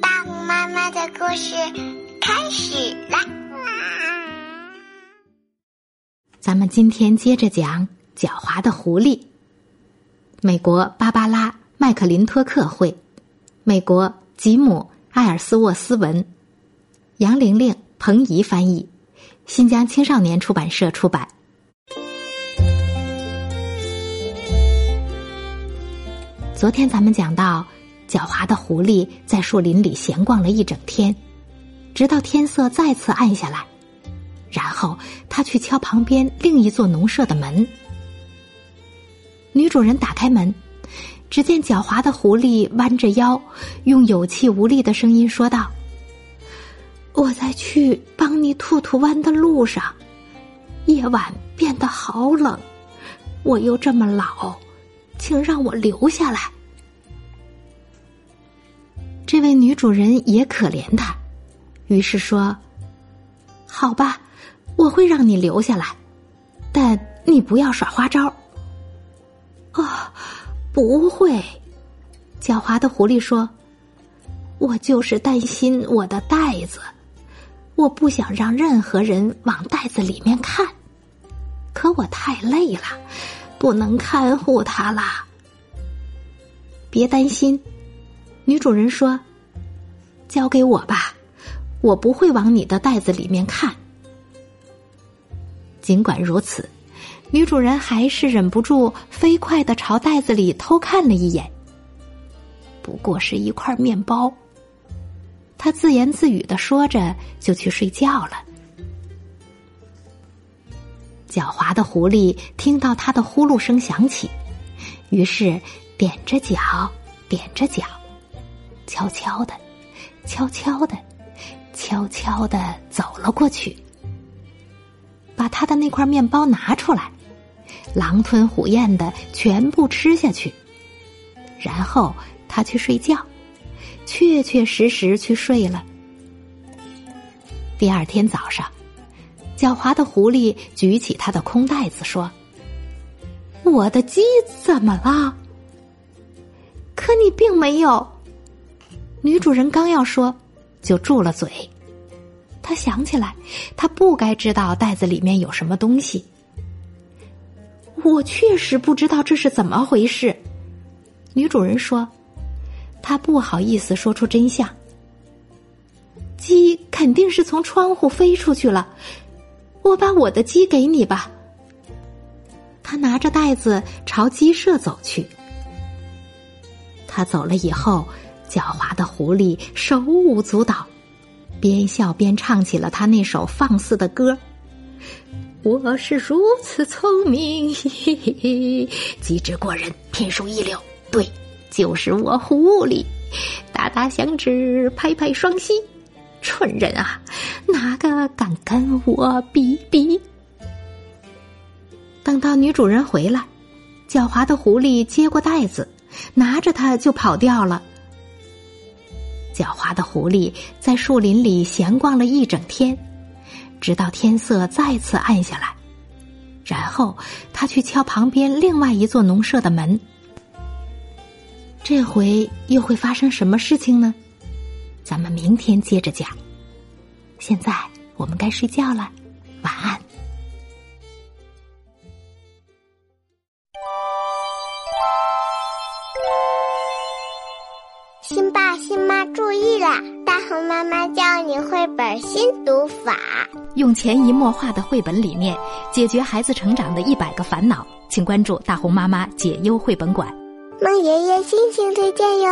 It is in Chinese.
大红妈妈的故事开始啦！咱们今天接着讲狡猾的狐狸。美国芭芭拉·麦克林托克绘，美国吉姆·艾尔斯沃斯文，杨玲玲、彭怡翻译，新疆青少年出版社出版。昨天咱们讲到，狡猾的狐狸在树林里闲逛了一整天，直到天色再次暗下来，然后他去敲旁边另一座农舍的门。女主人打开门，只见狡猾的狐狸弯着腰，用有气无力的声音说道：“我在去帮你兔兔湾的路上，夜晚变得好冷，我又这么老。”请让我留下来。这位女主人也可怜他，于是说：“好吧，我会让你留下来，但你不要耍花招。”哦，不会。狡猾的狐狸说：“我就是担心我的袋子，我不想让任何人往袋子里面看，可我太累了。”不能看护它啦。别担心，女主人说：“交给我吧，我不会往你的袋子里面看。”尽管如此，女主人还是忍不住飞快的朝袋子里偷看了一眼。不过是一块面包。她自言自语的说着，就去睡觉了。狡猾的狐狸听到他的呼噜声响起，于是踮着脚，踮着脚，悄悄的，悄悄的，悄悄的走了过去，把他的那块面包拿出来，狼吞虎咽的全部吃下去，然后他去睡觉，确确实实去睡了。第二天早上。狡猾的狐狸举起他的空袋子说：“我的鸡怎么了？”可你并没有。女主人刚要说，就住了嘴。她想起来，她不该知道袋子里面有什么东西。我确实不知道这是怎么回事。女主人说：“她不好意思说出真相。鸡肯定是从窗户飞出去了。”我把我的鸡给你吧。他拿着袋子朝鸡舍走去。他走了以后，狡猾的狐狸手舞足蹈，边笑边唱起了他那首放肆的歌。我是如此聪明，嘿嘿嘿，机智过人，天书一流。对，就是我狐狸，打打响指，拍拍双膝。蠢人啊，哪个敢跟我比比？等到女主人回来，狡猾的狐狸接过袋子，拿着它就跑掉了。狡猾的狐狸在树林里闲逛了一整天，直到天色再次暗下来，然后他去敲旁边另外一座农舍的门。这回又会发生什么事情呢？咱们明天接着讲。现在我们该睡觉了，晚安。新爸新妈注意啦！大红妈妈教你绘本新读法，用潜移默化的绘本理念解决孩子成长的一百个烦恼，请关注大红妈妈解忧绘本馆。孟爷爷心情推荐哟。